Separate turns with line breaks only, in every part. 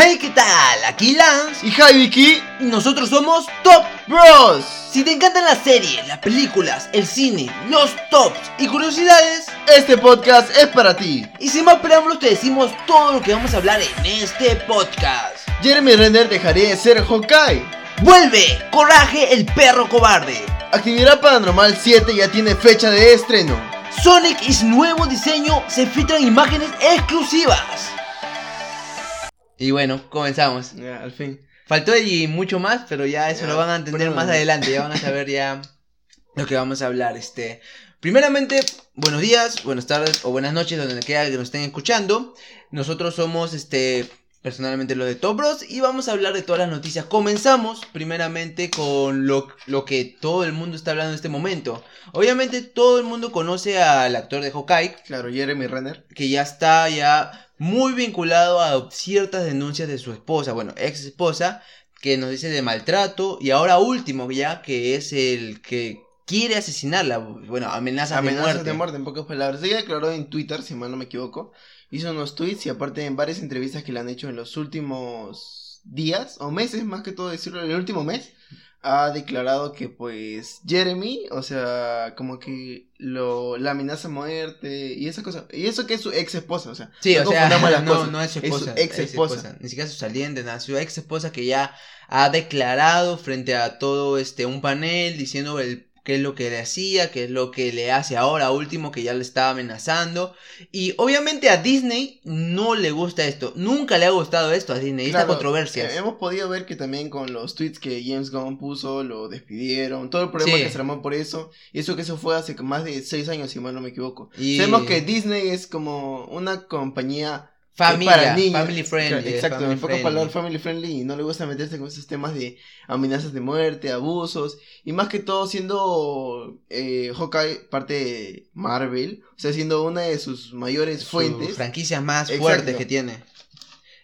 Hey, ¿qué tal? Aquí Lance
y Jaiviki
y nosotros somos Top
Bros.
Si te encantan las series, las películas, el cine, los tops y curiosidades,
este podcast es para ti.
Y sin más preámbulos te decimos todo lo que vamos a hablar en este podcast.
Jeremy Renner dejaría de ser Hawkeye.
Vuelve, Coraje el perro cobarde.
Actividad Paranormal 7 ya tiene fecha de estreno.
Sonic y su nuevo diseño se filtran imágenes exclusivas. Y bueno, comenzamos.
Ya, al fin.
Faltó y mucho más, pero ya eso lo van a entender más adelante. Ya van a saber ya lo que vamos a hablar. Este, primeramente, buenos días, buenas tardes o buenas noches, donde quiera que nos estén escuchando. Nosotros somos, este, personalmente los de Topros y vamos a hablar de todas las noticias. Comenzamos primeramente con lo, lo, que todo el mundo está hablando en este momento. Obviamente todo el mundo conoce al actor de Hawkeye.
Claro, Jeremy Renner.
Que ya está ya muy vinculado a ciertas denuncias de su esposa, bueno, ex esposa, que nos dice de maltrato y ahora último ya que es el que quiere asesinarla, bueno, amenazas,
amenazas
de muerte.
de muerte, en pocas palabras. Ella declaró en Twitter, si mal no me equivoco, hizo unos tweets y aparte en varias entrevistas que le han hecho en los últimos días o meses, más que todo decirlo, en el último mes, ha declarado que pues Jeremy, o sea, como que lo la amenaza a muerte y esa cosa, y eso que es su ex esposa, o sea,
sí, o sea, no, no es su esposa, ex esposa, ni siquiera su saliente, nada, su ex esposa que ya ha declarado frente a todo este un panel diciendo el qué es lo que le hacía, qué es lo que le hace ahora último que ya le estaba amenazando. Y obviamente a Disney no le gusta esto, nunca le ha gustado esto a Disney, esta controversia.
Eh, hemos podido ver que también con los tweets que James Gunn puso, lo despidieron, todo el problema que se armó por eso, y eso que eso fue hace más de seis años, si mal no me equivoco. Y... Sabemos que Disney es como una compañía
Familia, family friendly.
Exacto,
en
pocas palabras, family friendly y no le gusta meterse con esos temas de amenazas de muerte, abusos y más que todo siendo eh, Hawkeye parte de Marvel, o sea, siendo una de sus mayores fuentes.
franquicias más fuertes que tiene.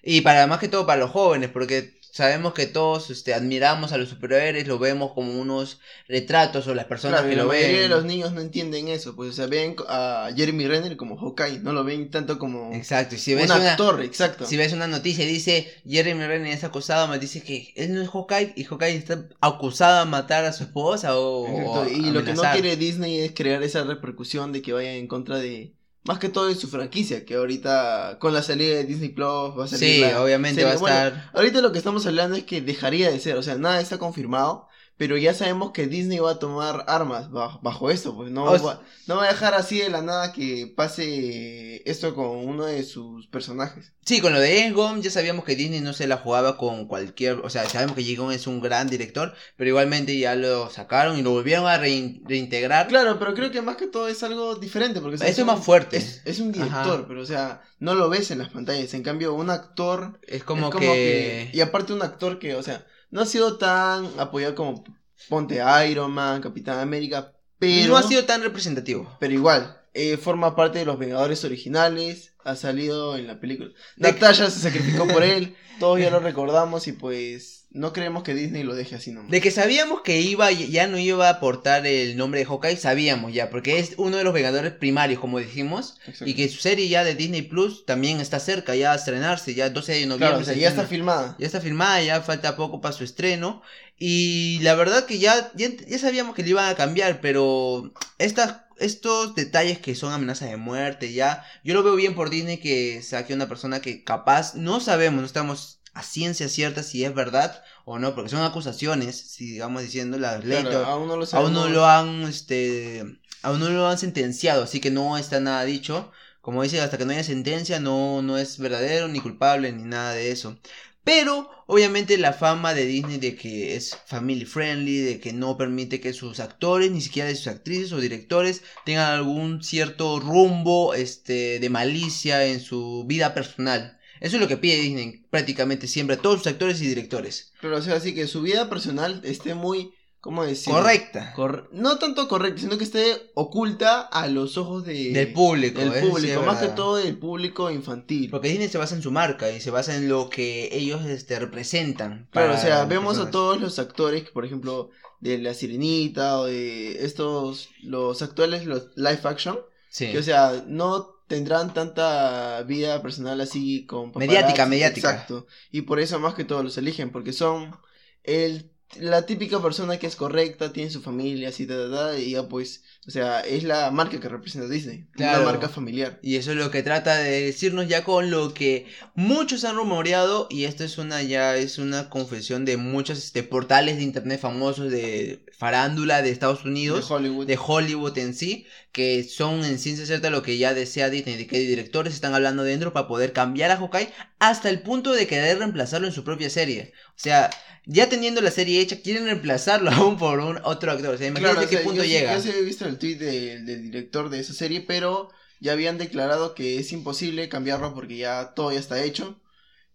Y para más que todo para los jóvenes, porque sabemos que todos este, admiramos a los superhéroes, lo vemos como unos retratos o las personas que lo ven. La mayoría
de los niños no entienden eso, pues o sea, ven a Jeremy Renner como Hawkeye, no lo ven tanto como
exacto. Si ves
un
una,
actor, exacto.
Si ves una noticia y dice Jeremy Renner es acusado, me dice que él no es Hawkeye y Hawkeye está acusado de matar a su esposa o...
y lo que no quiere Disney es crear esa repercusión de que vaya en contra de más que todo en su franquicia, que ahorita con la salida de Disney Plus va a salir.
Sí, obviamente va a estar.
ahorita lo que estamos hablando es que dejaría de ser, o sea, nada está confirmado, pero ya sabemos que Disney va a tomar armas bajo, esto, pues no, va, no va a dejar así de la nada que pase esto con uno de sus personajes.
Sí, con lo de Engom ya sabíamos que Disney no se la jugaba con cualquier, o sea, sabemos que Egon es un gran director, pero igualmente ya lo sacaron y lo volvieron a reintegrar.
Claro, pero creo que más que todo es algo diferente, porque
eso es más fuerte.
Es, un director, pero o sea, no lo ves en las pantallas, en cambio un actor
es como, que...
y aparte un actor que, o sea, no ha sido tan apoyado como Ponte Iron Man, Capitán América, pero...
No ha sido tan representativo.
Pero igual, eh, forma parte de los Vengadores originales, ha salido en la película. Natasha se sacrificó por él, todos ya lo recordamos y pues no creemos que Disney lo deje así nomás.
De que sabíamos que iba, ya no iba a aportar el nombre de Hawkeye, sabíamos ya, porque es uno de los Vengadores primarios, como dijimos, y que su serie ya de Disney Plus también está cerca ya a estrenarse, ya 12 de noviembre.
Claro, ya está filmada.
Ya está filmada, ya falta poco para su estreno, y la verdad que ya, ya, ya sabíamos que le iban a cambiar, pero estas estos detalles que son amenazas de muerte, ya, yo lo veo bien por Disney que saque una persona que capaz, no sabemos, no estamos a ciencia cierta si es verdad o no, porque son acusaciones, si digamos diciendo la ley,
aún no lo,
aún no lo han, este, aún no lo han sentenciado, así que no está nada dicho. Como dice, hasta que no haya sentencia no, no es verdadero, ni culpable, ni nada de eso. Pero, obviamente, la fama de Disney de que es family friendly, de que no permite que sus actores, ni siquiera de sus actrices o directores, tengan algún cierto rumbo este, de malicia en su vida personal. Eso es lo que pide Disney prácticamente siempre a todos sus actores y directores.
Pero, o sea, así que su vida personal esté muy, ¿cómo decir?
Correcta.
no tanto correcta, sino que esté oculta a los ojos de...
del público.
Del público, más que todo del público infantil.
Porque Disney se basa en su marca y se basa en lo que ellos este, representan.
Claro, o sea, vemos a todos los actores, por ejemplo, de La Sirenita o de estos, los actuales, los live action. Sí. Que, o sea, no tendrán tanta vida personal así con
Mediática, mediática.
Exacto. Y por eso más que todo los eligen, porque son el la típica persona que es correcta, tiene su familia, así, ta, ta, ta, y ya pues, o sea, es la marca que representa Disney,
Claro.
una marca familiar.
Y eso es lo que trata de decirnos ya con lo que muchos han rumoreado y esto es una ya es una confesión de muchos este, portales de internet famosos de farándula de Estados
De
Unidos,
Hollywood.
de Hollywood en sí, que son en ciencia cierta lo que ya desea Disney, de que directores están hablando dentro para poder cambiar a Hawkeye hasta el punto de querer reemplazarlo en su propia serie. O sea, ya teniendo la serie hecha, quieren reemplazarlo aún por un otro actor. O sea, imagínate
Claro, o
qué
sea,
punto
yo,
llega.
Yo sí he visto el tweet de- del director de esa serie, pero ya habían declarado que es imposible cambiarlo porque ya todo ya está hecho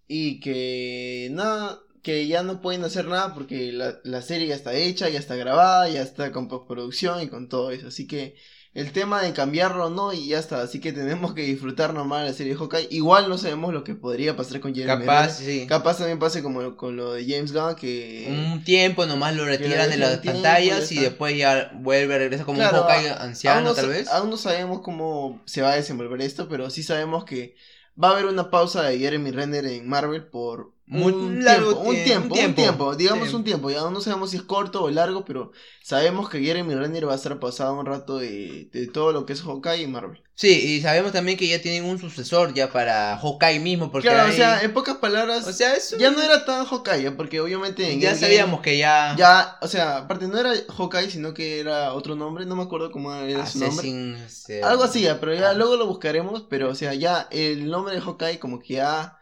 y que nada, que ya no pueden hacer nada porque la, la serie ya está hecha, ya está grabada, ya está con postproducción y con todo eso. Así que el tema de cambiarlo no y ya está. Así que tenemos que disfrutar nomás la serie de Hawkeye. Igual no sabemos lo que podría pasar con Jeremy
Capaz, sí.
Capaz también pase como lo- con lo de James Gunn que...
un tiempo nomás lo retiran de las
tiempo,
pantallas y después ya vuelve, regresa como
Claro,
un Hawkeye anciano
no
tal vez.
Aún no sabemos cómo se va a desenvolver esto, pero sí sabemos que va a haber una pausa de Jeremy Renner en Marvel por
Muy
un,
largo
tiempo, un
tie-
tiempo,
un tiempo.
digamos
Sí.
un tiempo. Ya no sabemos si es corto o largo, pero sabemos que Jeremy Renner va a estar pasado un rato de, de todo lo que es Hawkeye y Marvel.
Sí, y sabemos también que ya tienen un sucesor ya para Hawkeye mismo, porque
claro,
hay-
o sea, en pocas palabras,
o sea, es un-
ya no era tan Hawkeye, ¿eh? porque obviamente en
ya sabíamos que ya,
Ya, o sea, aparte no era Hawkeye, sino que era otro nombre, no me acuerdo cómo era su nombre.
Este,
Algo así, ya, pero ya
Ah.
luego lo buscaremos, pero o sea, ya el nombre de Hawkeye como que ya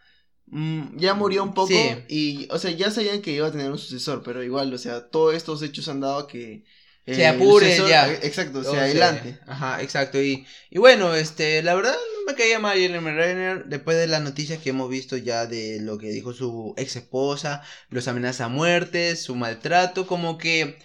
ya murió un poco
Sí.
y o sea, ya sabían que iba a tener un sucesor, pero igual, o sea, todos estos hechos han dado que eh,
Se apure
sucesor-
ya.
eh, Exacto, o sea, adelante.
Ajá, exacto. Y, y bueno, este, la verdad no me caía mal Jeremy Renner después de las noticias que hemos visto ya de lo que dijo su ex esposa, los amenazas a muerte, su maltrato, como que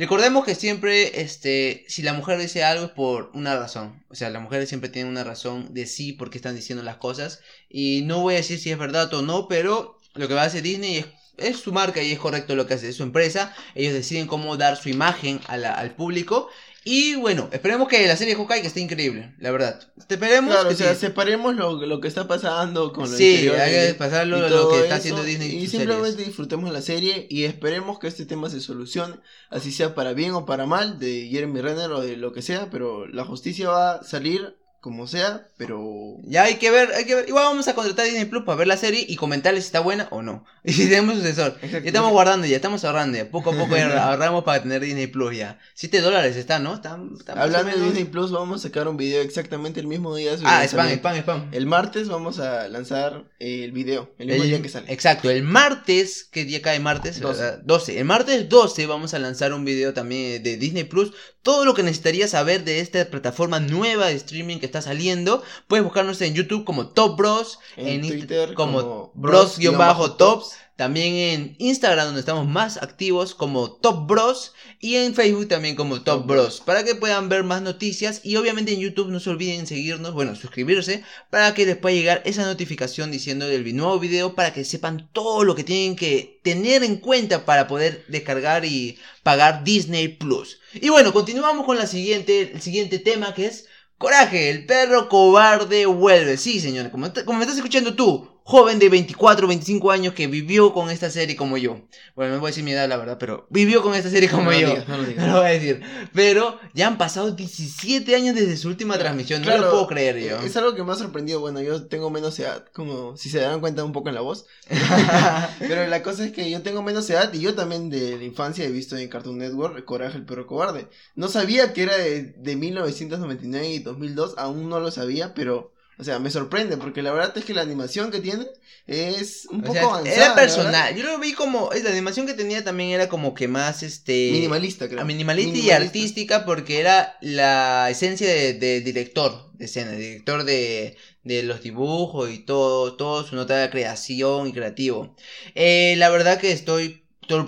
recordemos que siempre, este, si la mujer dice algo es por una razón. O sea, las mujeres siempre tienen una razón de sí porque están diciendo las cosas. Y no voy a decir si es verdad o no, pero lo que va a hacer Disney es su marca y es correcto lo que hace, su empresa. Ellos deciden cómo dar su imagen al público. Y bueno, esperemos que la serie de Hawkeye que esté increíble, la verdad. Esperemos
Claro,
que
o sea,
sí.
separemos lo, lo que está pasando con lo
Sí,
interior
hay que pasarlo
y
lo que está
eso,
haciendo Disney
Y simplemente
series.
disfrutemos la serie y esperemos que este tema se solucione, así sea para bien o para mal, de Jeremy Renner o de lo que sea, pero la justicia va a salir como sea, pero...
Ya hay que ver, hay que ver. Igual vamos a contratar a Disney Plus para ver la serie y comentarles si está buena o no. Y si tenemos sucesor. Ya estamos guardando, ya estamos ahorrando ya. Poco a poco ya ahorramos para tener Disney Plus ya. 7 dólares está, ¿no? Está, está
Hablando de Disney Plus, vamos a sacar un video exactamente el mismo día.
Ah, spam, spam, spam.
El martes vamos a lanzar el video, el mismo
El-
día que sale.
Exacto, el martes, ¿qué día cae martes?
12.
¿verdad? 12. El martes 12 vamos a lanzar un video también de Disney Plus. Todo lo que necesitarías saber de esta plataforma nueva de streaming que está saliendo. Puedes buscarnos en YouTube como Top Bros.
En, Twitter
como,
como
Bros-Tops. También en Instagram donde estamos más activos como Top Bros. Y en Facebook también como Top
Top
Bros. Para que puedan ver más noticias. Y obviamente en YouTube no se olviden seguirnos, bueno, suscribirse. Para que les pueda llegar esa notificación diciendo del nuevo video. Para que sepan todo lo que tienen que tener en cuenta para poder descargar y pagar Disney Plus. Y bueno, continuamos con la siguiente, el siguiente tema que es Coraje, el perro cobarde vuelve. Sí, señor, como, como me estás escuchando tú, joven de 24, 25 años que vivió con esta serie como yo. Bueno, no voy a decir mi edad, la verdad, pero vivió con esta serie como
No lo
yo.
digas, no lo digas.
No lo voy a decir. Pero ya han pasado 17 años desde su última transmisión. No
Claro,
lo puedo creer
eh,
yo.
Es algo que me ha sorprendido. Bueno, yo tengo menos edad, como si se dan cuenta un poco en la voz. Pero la cosa es que yo tengo menos edad y yo también de la infancia he visto en Cartoon Network Coraje el perro cobarde. No sabía que era de, de 1999 y 2002, aún no lo sabía, pero, o sea, me sorprende porque la verdad es que la animación que tiene es un
O
poco
sea,
avanzada.
era personal. Yo lo vi como. es, La animación que tenía también era como que más este.
Minimalista, creo.
minimalista, y artística porque era la esencia de, de director de escena, director de, de los dibujos y todo, todo su nota de creación y creativo. Eh, la verdad que estoy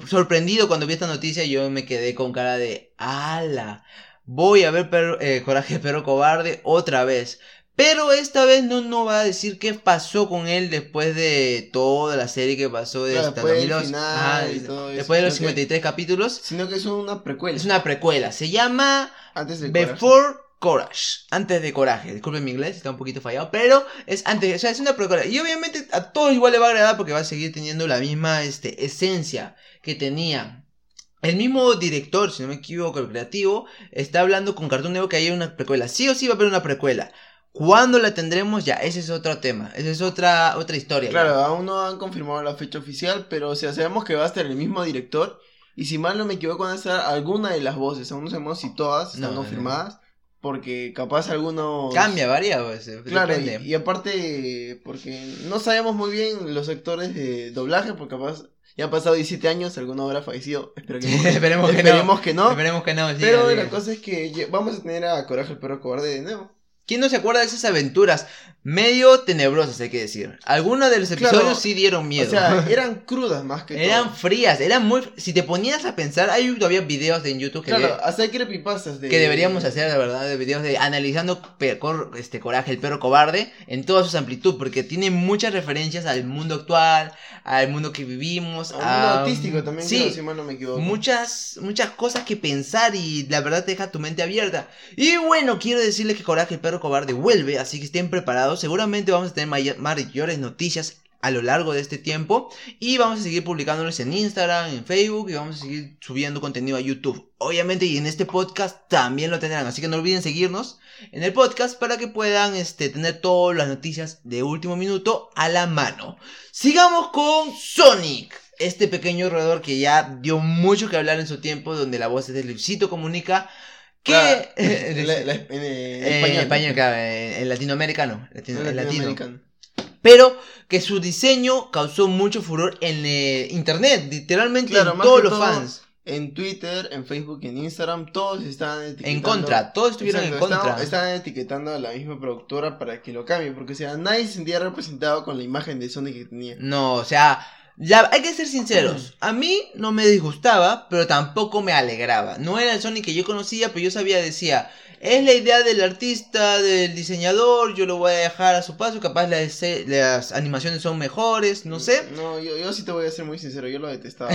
sorprendido cuando vi esta noticia, yo me quedé con cara de ala. Voy a ver Perro- eh, Coraje Perro Cobarde otra vez. Pero esta vez no, no va a decir qué pasó con él después de toda la serie que pasó de hasta
después
2002.
final
Ajá,
y todo eso.
después de los
Creo que-
53 capítulos.
Sino que es una precuela.
Es una precuela. Se llama
Antes de Coraje.
Before Courage, antes de Coraje. Disculpen mi inglés, está un poquito fallado, pero es antes, o sea, es una precuela. Y obviamente a todos igual le va a agradar porque va a seguir teniendo la misma este, esencia que tenía. El mismo director, si no me equivoco, el creativo, está hablando con Cartoon Network que hay una precuela. Sí o sí va a haber una precuela. ¿Cuándo la tendremos? Ya, ese es otro tema. Esa es otra, otra historia.
Claro, aún no han confirmado la fecha oficial, pero o sea, sabemos que va a estar el mismo director. Y si mal no me equivoco, van a estar alguna de las voces. Aún no sabemos si todas están confirmadas. Porque capaz algunos...
Cambia, varía, pues,
Claro, y, y, aparte, porque no sabemos muy bien los actores de doblaje, porque capaz ya han pasado 17 años, alguno habrá fallecido. Espero que,
esperemos, que,
esperemos que no.
Esperemos que no.
Pero la cosa es que vamos a tener a Coraje el perro cobarde de nuevo.
¿Quién no se acuerda de esas aventuras? Medio tenebrosas, hay que decir. Algunos de los episodios sí dieron miedo.
O sea, eran crudas más que
Eran frías, eran muy... Si te ponías a pensar, hay todavía videos en YouTube que...
Claro, hay creepypastas de...
Que deberíamos hacer, la verdad, de videos de analizando este Coraje, el perro cobarde, en toda su amplitud, porque tiene muchas referencias al mundo actual, al mundo que vivimos.
Al mundo artístico también, sí, si mal no me equivoco.
Muchas, muchas cosas que pensar y la verdad te deja tu mente abierta. Y bueno, quiero decirles que Coraje, el perro cobarde vuelve, así que estén preparados. Seguramente vamos a tener mayores noticias a lo largo de este tiempo y vamos a seguir publicándoles en Instagram, en Facebook y vamos a seguir subiendo contenido a YouTube. Obviamente y en este podcast también lo tendrán, así que no olviden seguirnos en el podcast para que puedan este, tener todas las noticias de último minuto a la mano. Sigamos con Sonic. Este pequeño roedor que ya dio mucho que hablar en su tiempo, donde la voz de Luisito Comunica, que
en,
español, en, latinoamericano, Pero que su diseño causó mucho furor en eh, internet, literalmente en todos los fans.
En Twitter, en Facebook, en Instagram, todos están etiquetando.
En contra, todos estuvieron en contra.
Están, etiquetando a la misma productora para que lo cambie, porque o sea, nadie se sentía representado con la imagen de Sonic que tenía.
No, o sea, ya, hay que ser sinceros. A mí no me disgustaba, pero tampoco me alegraba. No era el Sonic que yo conocía, pero yo sabía, decía, es la idea del artista, del diseñador, yo lo voy a dejar a su paso, capaz las, las animaciones son mejores, no sé.
No, yo, yo sí te voy a ser muy sincero, yo lo detestaba.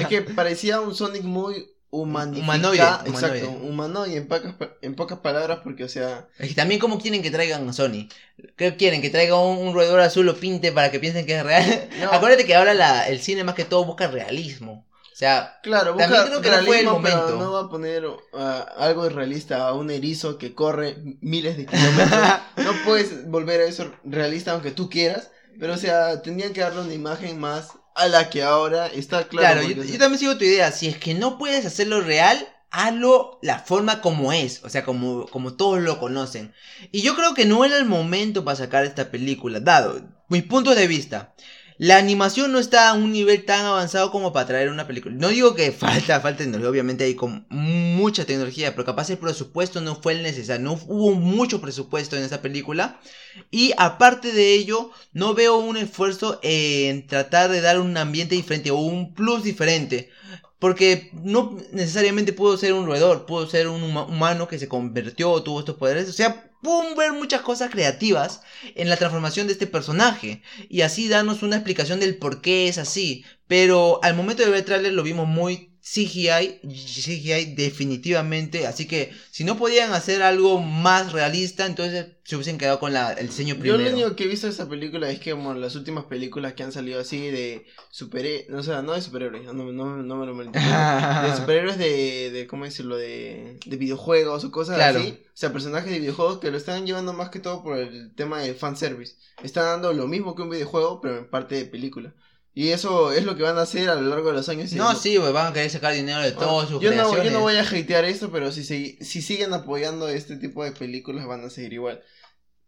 es que parecía un Sonic muy humanoide, exacto, humanoide en pocas, en pocas palabras porque o sea...
Que también como quieren que traigan a Sony, ¿qué quieren? Que traiga un, roedor azul o pinte para que piensen que es real. Acuérdate que ahora la, el cine más que todo busca realismo. O sea,
claro, busca creo que realismo, pero no va a poner uh, algo irrealista a un erizo que corre miles de kilómetros. no puedes volver a eso realista aunque tú quieras, pero o sea, tendrían que darle una imagen más a la que ahora está
claro. Claro, yo, también sigo tu idea. Si es que no puedes hacerlo real, hazlo la forma como es, o sea, como, como todos lo conocen. Y yo creo que no era el momento para sacar esta película, dado mis puntos de vista. La animación no está a un nivel tan avanzado como para traer una película. No digo que falta, falta tecnología, obviamente hay con mucha tecnología, pero capaz el presupuesto no fue el necesario, no hubo mucho presupuesto en esa película. Y aparte de ello, no veo un esfuerzo en tratar de dar un ambiente diferente o un plus diferente. Porque no necesariamente pudo ser un roedor, pudo ser un humano que se convirtió, tuvo estos poderes. O sea, ver muchas cosas creativas en la transformación de este personaje. Y así darnos una explicación del por qué es así. Pero al momento de ver el trailer lo vimos muy CGI, CGI definitivamente, así que si no podían hacer algo más realista, entonces se hubiesen quedado con la, el diseño primero.
Yo lo único que he visto de esa película es que como las últimas películas que han salido así de superhéroes, no, o sea, no de superhéroes, no, no, no me lo de superhéroes de, de, ¿cómo decirlo? De, de videojuegos o cosas así, o sea, personajes de videojuegos que lo están llevando más que todo por el tema de fanservice, están dando lo mismo que un videojuego, pero en parte de película. Y eso es lo que van a hacer a lo largo de los años.
No, sí, pues van a querer sacar dinero de todos sus
yo no, yo no voy a hatear esto, pero si, si siguen apoyando este tipo de películas van a seguir igual.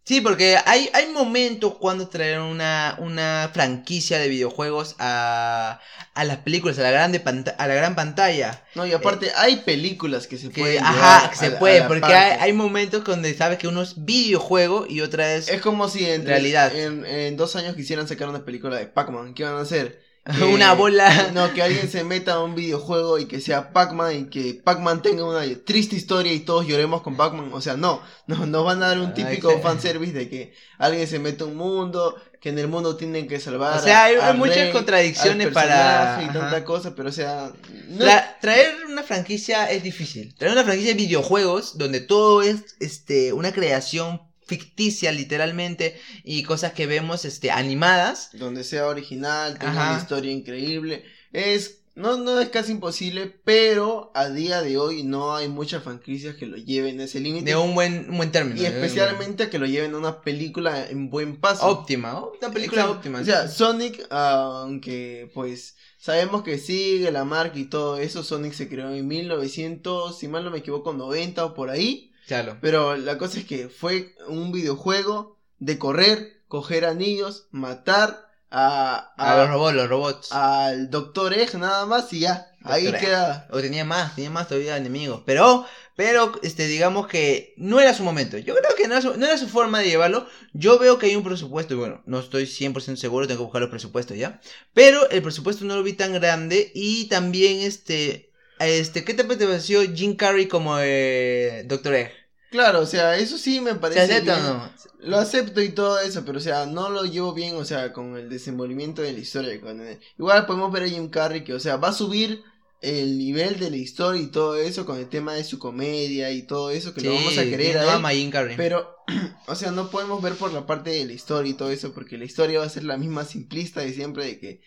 Sí, porque hay, hay momentos cuando traer una, una franquicia de videojuegos a, a las películas, a la, grande a la gran pantalla.
No, y aparte eh, hay películas que se pueden
Ajá, que se puede, porque hay, hay, momentos donde sabes que uno es videojuego y otra es
Es como si en realidad. En, en dos años quisieran sacar una película de Pac-Man, ¿qué van a hacer? que-
Una bola.
No, que alguien se meta a un videojuego y que sea Pac-Man y que Pac-Man tenga una triste historia y todos lloremos con Pac-Man. O sea, no, no, nos van a dar un típico fanservice de que alguien se mete a un mundo, que en el mundo tienen que salvar.
O sea,
a-
hay- hay muchas
rey,
contradicciones
al
para-
Y
ajá.
tanta cosa, pero o sea. no-
Tra- traer una franquicia es difícil. Traer una franquicia de videojuegos donde todo es este una creación ficticia literalmente y cosas que vemos este animadas.
donde sea original, tenga
Ajá.
una historia increíble. Es. No, no es casi imposible, pero a día de hoy no hay muchas franquicias que lo lleven a ese límite.
De un buen, un buen término.
Y especialmente que lo lleven a una película en buen paso.
óptima, una película
Exacto.
óptima.
O sea, Sonic, aunque pues sabemos que sigue la marca y todo eso, Sonic se creó en 1900, si mal no me equivoco, 90 o por ahí.
Claro.
Pero la cosa es que fue un videojuego de correr, coger anillos, matar a,
A,
a-
los robots, los robots.
al Doctor Egg nada más y ya. ahí.
Egg.
queda.
O tenía más, tenía más todavía enemigos. Pero, pero, este, digamos que no era su momento. Yo creo que no era su, no era su forma de llevarlo. Yo veo que hay un presupuesto, y bueno, no estoy 100% seguro, tengo que buscar los presupuestos ya. Pero el presupuesto no lo vi tan grande. Y también, este, este, ¿qué te pareció Jim Carrey como eh, Doctor Egg?
Claro, o sea, eso sí me
¿Se
parece. bien.
no?
Lo acepto y todo eso, pero o sea, no lo llevo bien, o sea, con el desenvolvimiento de la historia. con el- Igual podemos ver a Jim Carrey que, o sea, va a subir el nivel de la historia y todo eso con el tema de su comedia y todo eso que lo vamos a querer a él.
Jim Carrey.
Pero, o sea, no podemos ver por la parte de la historia y todo eso, porque la historia va a ser la misma simplista de siempre, de que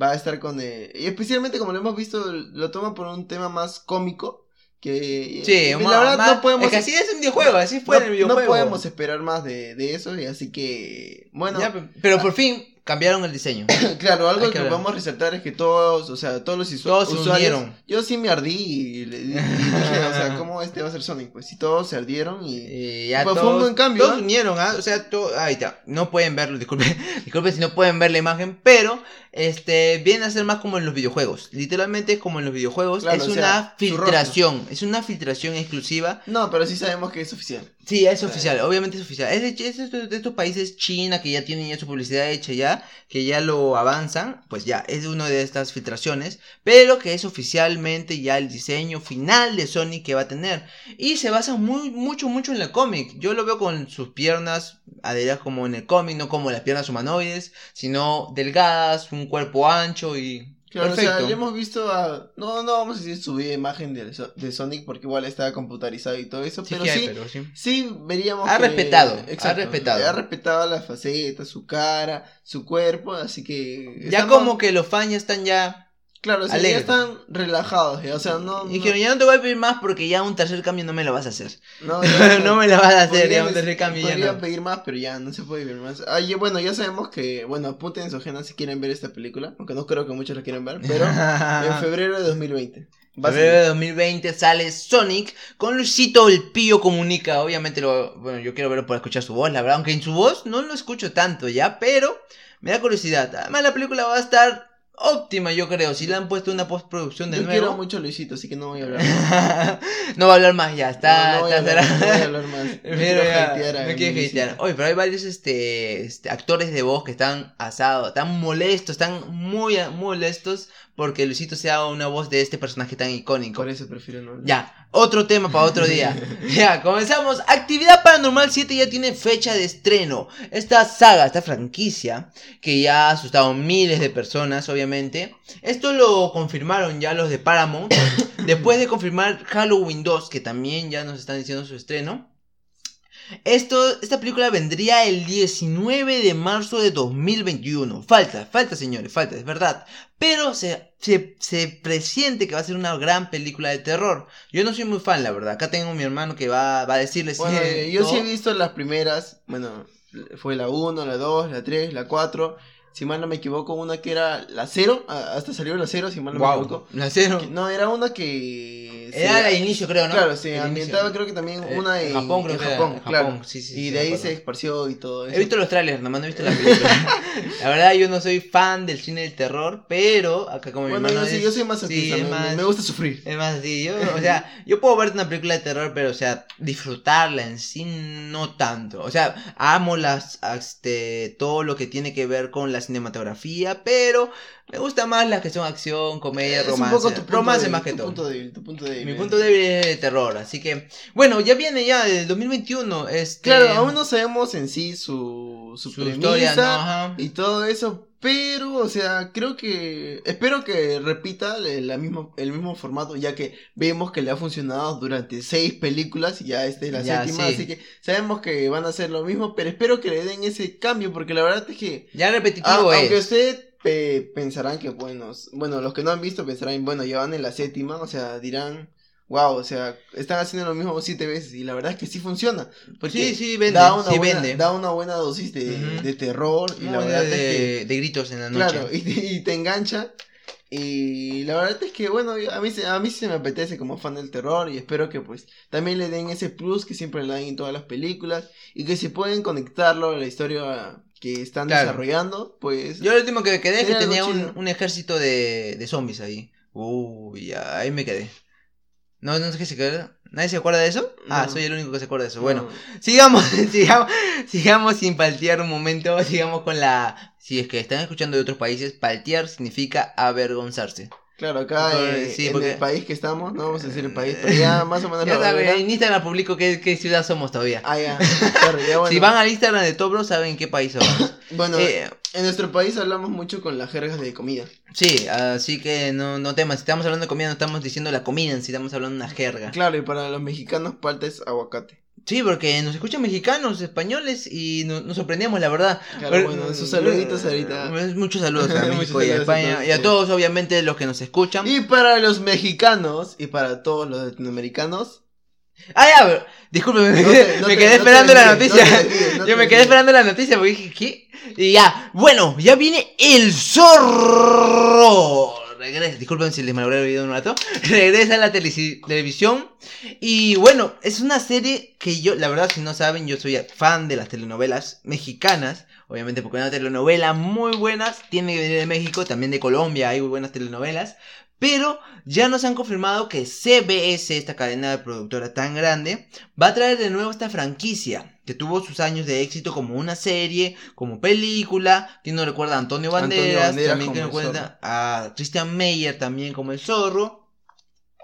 va a estar con... el- Y especialmente como lo hemos visto, lo toma por un tema más cómico, que...
Sí,
la
ma-
verdad no podemos...
Es que así es un videojuego, así fue
no,
en el videojuego.
no podemos esperar más de, de eso, y así que... Bueno,
Ya, pero por fin cambiaron el diseño.
claro, algo
hay
que, vamos a resaltar es que todos, o sea, todos los
Todos se
usuarios...
unieron.
Yo sí me ardí y, le- dije, o sea, ¿cómo este va a ser Sonic? Pues sí, todos se ardieron y...
Y ya
Pues fue
todos,
un buen cambio,
todos
¿ah?
unieron, ¿ah? O sea, ahí está. No pueden verlo, disculpe. disculpe si no pueden ver la imagen, pero este viene a ser más como en los videojuegos. Literalmente como en los videojuegos.
Claro,
es
o
una
sea, su
filtración. Es una filtración exclusiva.
No, pero sí sabemos que es oficial.
Sí, es oficial, obviamente es oficial. Es de, es de estos países, China, que ya tienen ya su publicidad hecha ya, que ya lo avanzan, pues ya, es una de estas filtraciones, pero que es oficialmente ya el diseño final de Sonic que va a tener. Y se basa muy, mucho, mucho en el cómic. Yo lo veo con sus piernas adheridas como en el cómic, no como las piernas humanoides, sino delgadas, un cuerpo ancho y...
Claro, o
Perfecto.
sea, ya hemos visto a... No, no vamos a decir subir imagen de, de Sonic porque igual está computarizado y todo eso,
Sí
pero
hay,
sí,
pero sí.
sí veríamos
Ha
que-
respetado, ha respetado.
Ha respetado la faceta, su cara, su cuerpo, así que...
Ya
estamos-
como que los fans ya están ya...
Claro, o sea, ya están relajados, ya, o sea, no...
Y dijeron, ya no te voy a pedir más porque ya un tercer cambio no me lo vas a hacer.
no, ya-
no me la vas a hacer, ya un tercer cambio ya no.
pedir más, pero ya no se puede pedir más. Ah, y bueno, ya sabemos que, bueno, apunten en su si quieren ver esta película, aunque no creo que muchos la quieran ver, pero en febrero de 2020. Va a
febrero de 2020 sale Sonic con Luisito el Pío Comunica. Obviamente, lo, bueno, yo quiero verlo para escuchar su voz, la verdad. Aunque en su voz no lo escucho tanto ya, pero me da curiosidad. Además, la película va a estar óptima, yo creo. Si le han puesto una postproducción de
Yo quiero
nuevo.
mucho a Luisito, así que no voy a hablar.
no va a hablar más, ya está.
no, no voy a hablar,
cerrado.
no voy a hablar más.
Pero
quiero
ya,
hatear
no
Luisito.
hatear. Oye, pero hay varios este, este, actores de voz que están asados, están molestos, están muy molestos porque Luisito sea una voz de este personaje tan icónico.
Por eso prefiero no.
Ya, otro tema para otro día. ya, comenzamos. Actividad Paranormal 7 ya tiene fecha de estreno. Esta saga, esta franquicia, que ya ha asustado miles de personas, obviamente. Esto lo confirmaron ya los de Paramount. después de confirmar Halloween 2, que también ya nos están diciendo su estreno. Esto, esta película vendría el 19 de marzo de 2021. Falta, falta señores, falta, es verdad. Pero se, se, se presiente que va a ser una gran película de terror. Yo no soy muy fan, la verdad. Acá tengo a mi hermano que va, va a decirles
Bueno, eh, yo sí he visto las primeras. Bueno, fue la 1, la 2, la 3, la 4. Si mal no me equivoco, una que era la 0. Hasta salió la 0, si mal no me
Wow,
equivoco.
la cero.
Que- No, era una que
Era
se-
al inicio, creo, ¿no?
Claro, se ambientaba
inicio.
creo que también
Eh,
una en
Japón, creo
en
que era,
Japón,
en
claro.
Japón, sí, sí,
y
sí,
de
me
ahí
acuerdo.
se esparció y todo eso.
He visto los trailers, nomás no he visto la película. la verdad, yo no soy fan del cine del terror, pero acá como mi
bueno,
hermano
yo, sí,
es-
yo soy más
sí,
artista,
es
me,
más-
me gusta sufrir.
Es más así, yo, o sea, yo puedo ver una película de terror, pero, o sea, disfrutarla en sí no tanto. O sea, amo las, este, todo lo que tiene que ver con la cinematografía, pero me gusta más las que son acción, comedia,
Es un
romance.
poco tu punto
romance
débil,
más que
tu
todo.
punto débil, tu punto débil.
Mi punto débil es el terror, así que, bueno, ya viene ya el 2021, este...
Claro, aún no sabemos en sí su, su,
su
premisa
historia, ¿no?
Y todo eso, pero, o sea, creo que, espero que repita el, la mismo, el mismo formato, ya que vemos que le ha funcionado durante seis películas y ya esta es la
Ya,
séptima,
sí.
así que sabemos que van a hacer lo mismo, pero espero que le den ese cambio, porque la verdad es que,
Ya repetitivo
ah, aunque
es.
usted eh, pensarán que, bueno, bueno, los que no han visto pensarán, bueno, ya van en la séptima, o sea, dirán... Wow, o sea, están haciendo lo mismo siete veces y la verdad es que sí funciona. Porque
Sí, sí, vende,
da una
sí
buena,
vende.
da una buena dosis de, terror y la verdad
de,
es
de gritos en la noche.
claro y, te- y te engancha y la verdad es que bueno a mí se- a mí sí me apetece como fan del terror y espero que pues también le den ese plus que siempre le dan en todas las películas y que si pueden conectarlo a la historia que están
Claro.
desarrollando pues
Yo lo último que quedé es que tenía un, un ejército de, de zombies ahí. Uy, ahí me quedé. No, no sé qué se quedó. ¿Nadie se acuerda de eso? Ah, soy el único que se acuerda de eso. Bueno,
no.
sigamos, sigamos, sigamos sin paltear un momento. Sigamos con la. Si es que están escuchando de otros países, paltear significa avergonzarse.
claro acá eh,
sí,
en
porque-
el país que estamos no vamos a decir el país pero ya más o menos
Ya saben, en Instagram publico qué, qué ciudad somos todavía.
ah ya claro, ya, bueno.
Si van al Instagram de Tobro, saben qué país somos.
bueno
Eh,
en nuestro país hablamos mucho con las jergas de comida
sí, así que no, no temas. Si estamos hablando de comida, no estamos diciendo la comida, sí estamos hablando de una jerga.
Claro, y para los mexicanos palta es aguacate.
Sí, porque nos escuchan mexicanos, españoles y no- nos sorprendemos, la verdad.
Claro,
Pero-
bueno, sus saluditos ahorita.
Muchos saludos a México y a y todos, obviamente, los que nos escuchan.
Y para los mexicanos y para todos los latinoamericanos.
Ah, ya, pero- discúlpeme, me
no
quedé,
te- no
me
te-
quedé
no
esperando la noticia.
no te
Yo me quedé esperando la noticia porque dije, ¿qué? Y ya, bueno, ya viene el zorro. Regresa, disculpen si les malogré el video un rato. Regresa a la televisión. Y bueno, es una serie que yo, la verdad, si no saben, yo soy fan de las telenovelas mexicanas. Obviamente porque una telenovela muy buenas tiene que venir de México, también de Colombia hay muy buenas telenovelas. Pero ya nos han confirmado que CBS, esta cadena de productora tan grande, va a traer de nuevo esta franquicia. Que tuvo sus años de éxito como una serie, como película. Que no recuerda a Antonio
Antonio
Banderas, también que recuerda a Christian Meyer también como el zorro.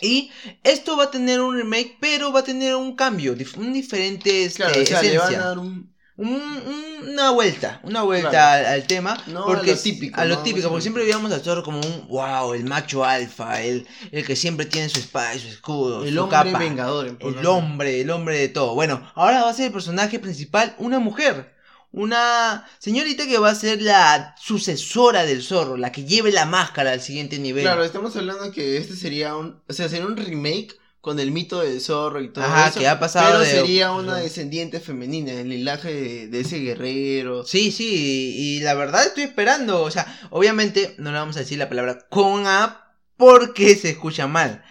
Y esto va a tener un remake, pero va a tener un cambio, un diferente este,
Claro, o sea, le van
esencia.
a dar un.
Un- un- una vuelta, una vuelta
Claro.
al, al tema.
No
porque
a lo típico,
A lo
¿no?
típico,
o
porque siempre veíamos al zorro como un wow, el macho alfa, el, el que siempre tiene su espada y su escudo,
El
su
hombre
capa.
vengador.
El hombre, el hombre de todo. Bueno, ahora va a ser el personaje principal una mujer. Una señorita que va a ser la sucesora del zorro, la que lleve la máscara al siguiente nivel.
Claro, estamos hablando que este sería un. O sea, sería un remake con el mito del zorro y todo
Ajá,
eso.
que ha pasado
Pero
de-
sería una descendiente femenina, el linaje de, de ese guerrero.
Sí, sí, y, y la verdad estoy esperando. O sea, obviamente no le vamos a decir la palabra con A porque se escucha mal.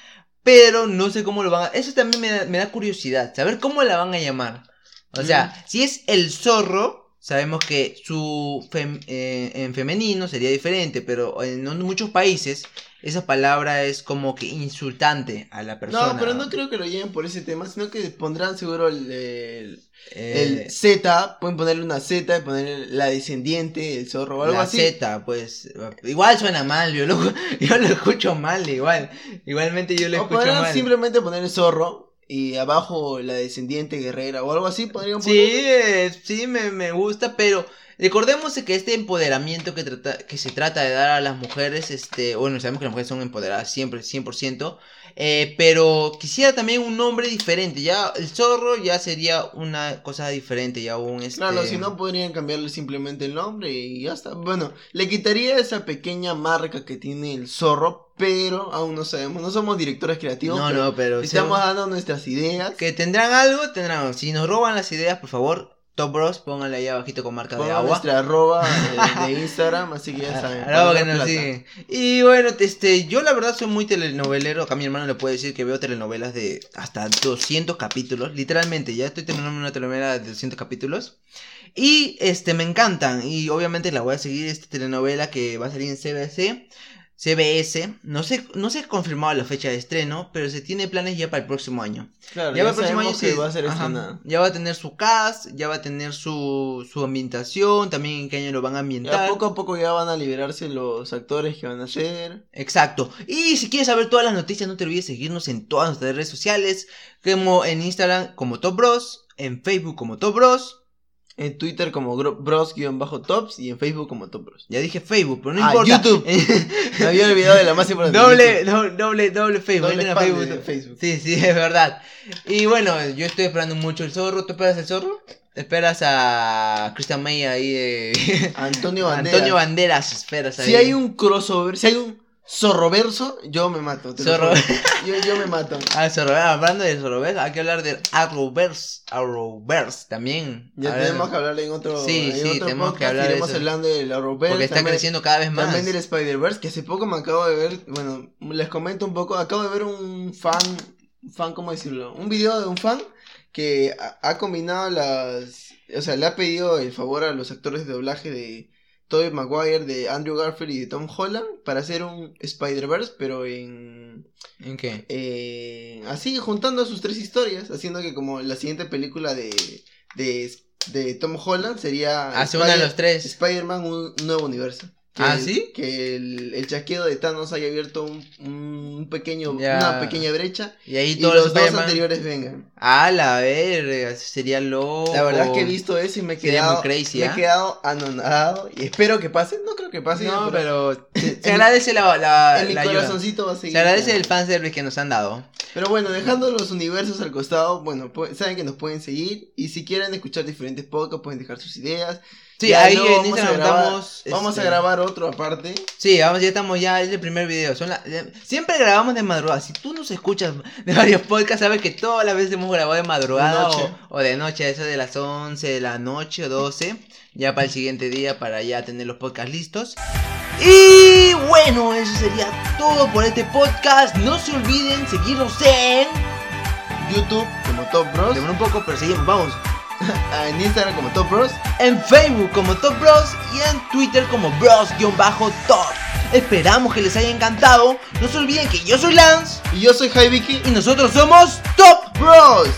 Pero no sé cómo lo van a... Eso también me da, me da curiosidad, saber cómo la van a llamar. O sea, si es el zorro, sabemos que su fem- eh, en femenino sería diferente, pero en muchos países esa palabra es como que insultante a la persona.
No, pero no creo que lo lleven por ese tema, sino que pondrán seguro el, el,
Eh,
el Z, pueden ponerle una Z, ponerle la descendiente, el zorro o algo
la
así.
Z, pues. Igual suena mal, yo lo, yo lo escucho mal, igual. Igualmente yo lo
o
escucho
podrán
mal.
simplemente poner el zorro y abajo la descendiente guerrera o algo así, podrían
Sí,
poner.
eh, sí, me, me gusta, pero recordemos que este empoderamiento que, trata, que se trata de dar a las mujeres, este, bueno, sabemos que las mujeres son empoderadas siempre, 100%, eh, pero quisiera también un nombre diferente, ya el zorro ya sería una cosa diferente, ya un este...
Claro, si no podrían cambiarle simplemente el nombre y ya está. Bueno, le quitaría esa pequeña marca que tiene el zorro, pero aún no sabemos, no somos directores creativos.
No,
pero
no, pero...
Estamos
según-
dando nuestras ideas.
Que tendrán algo, tendrán. Si nos roban las ideas, por favor, Top Bros, pónganle ahí abajito con marca de agua.
nuestra arroba de Instagram, así que ya saben.
Arroba
para
que nos sigue. Y bueno, este, yo la verdad soy muy telenovelero. Acá mi hermano le puede decir que veo telenovelas de hasta 200 capítulos. Literalmente, ya estoy terminando una telenovela de 200 capítulos. Y este, me encantan. Y obviamente la voy a seguir esta telenovela que va a salir en CBC. CBS, no sé, no se ha confirmado la fecha de estreno, pero se tiene planes ya para el próximo año.
Claro,
Ya
ya,
va el próximo año
va a ser
ajá,
estrenada.
Ya va a tener su cast, ya va a tener su, su ambientación, también en qué año lo van a ambientar.
Ya poco a poco ya van a liberarse los actores que van a ser.
Exacto. Y si quieres saber todas las noticias, no te olvides seguirnos en todas nuestras redes sociales, como en Instagram como Top Bros, en Facebook como Top Bros.
En Twitter como bros-tops y en Facebook como top bros.
Ya dije Facebook, pero no
Ah,
importa.
YouTube. Me había olvidado de la más importante.
doble, doble, doble, doble Facebook.
Doble de Facebook.
Sí, sí, es verdad. Y bueno, yo estoy esperando mucho el zorro. ¿Tú esperas el zorro? ¿Esperas a Christian May ahí de...
Antonio Banderas.
Antonio Banderas, esperas ahí.
Si hay un crossover, si hay un zorroverso, yo me mato. te
Zorro-.
Yo, yo me mato.
Ah, hablando de Zorroverse, hay que hablar del Arrowverse, Arrowverse también.
Ya tenemos que hablar en otro,
Sí,
en
sí,
otro
tenemos que hablar de
Iremos
eso.
hablando del Arrowverse.
Porque está
también-
creciendo cada vez más.
También del Spider-Verse, que hace poco me acabo de ver, bueno, les comento un poco, acabo de ver un fan, fan, ¿cómo decirlo? Un video de un fan que ha, ha combinado las, o sea, le ha pedido el favor a los actores de doblaje de Tobey Maguire, de Andrew Garfield y de Tom Holland para hacer un Spider-Verse, pero en...
¿En qué?
eh, así, juntando sus tres historias, haciendo que como la siguiente película de, de, de Tom Holland sería...
Hace uno de
Spider-
los tres.
Spider-Man un nuevo universo. Que
¿Ah,
el-
sí?
Que el, el chasquido de Thanos haya abierto un, un pequeño,
Ya.
una pequeña brecha
Y ahí
y
todos
los
los
dos anteriores vengan.
Ah, la verga, sería loco.
La verdad es que he visto eso y me he
Sería
quedado,
crazy,
me he
¿ah?
quedado anonadado y espero que pase. No creo que pase.
No,
pero
pero se, agradece la, la,
en mi
la ayuda.
corazoncito va a seguir.
Se agradece el fanservice que nos han dado.
Pero bueno, dejando los universos al costado, bueno, saben que nos pueden seguir y si quieren escuchar diferentes podcasts pueden dejar sus ideas.
Sí,
Ya
ahí en
vamos a grabar-
damos,
Vamos a
este,
grabar otro aparte.
Sí, vamos, ya estamos ya, es el primer video. Son la- siempre grabamos de madrugada. Si tú nos escuchas de varios podcasts, sabes que todas las veces hemos grabado de madrugada
De noche.
o, o de noche, eso de las 11 de la noche o 12, ya para el siguiente día, para ya tener los podcasts listos. Y bueno, eso sería todo por este podcast. No se olviden seguirnos en...
YouTube como Top Bros.
Demora un poco, pero seguimos, vamos.
En Instagram como Top Bros.
En Facebook como Top Bros y en Twitter como Bros-Top. Esperamos que les haya encantado. No se olviden que yo soy Lance
Y yo soy High Vicky
y nosotros somos Top
Bros.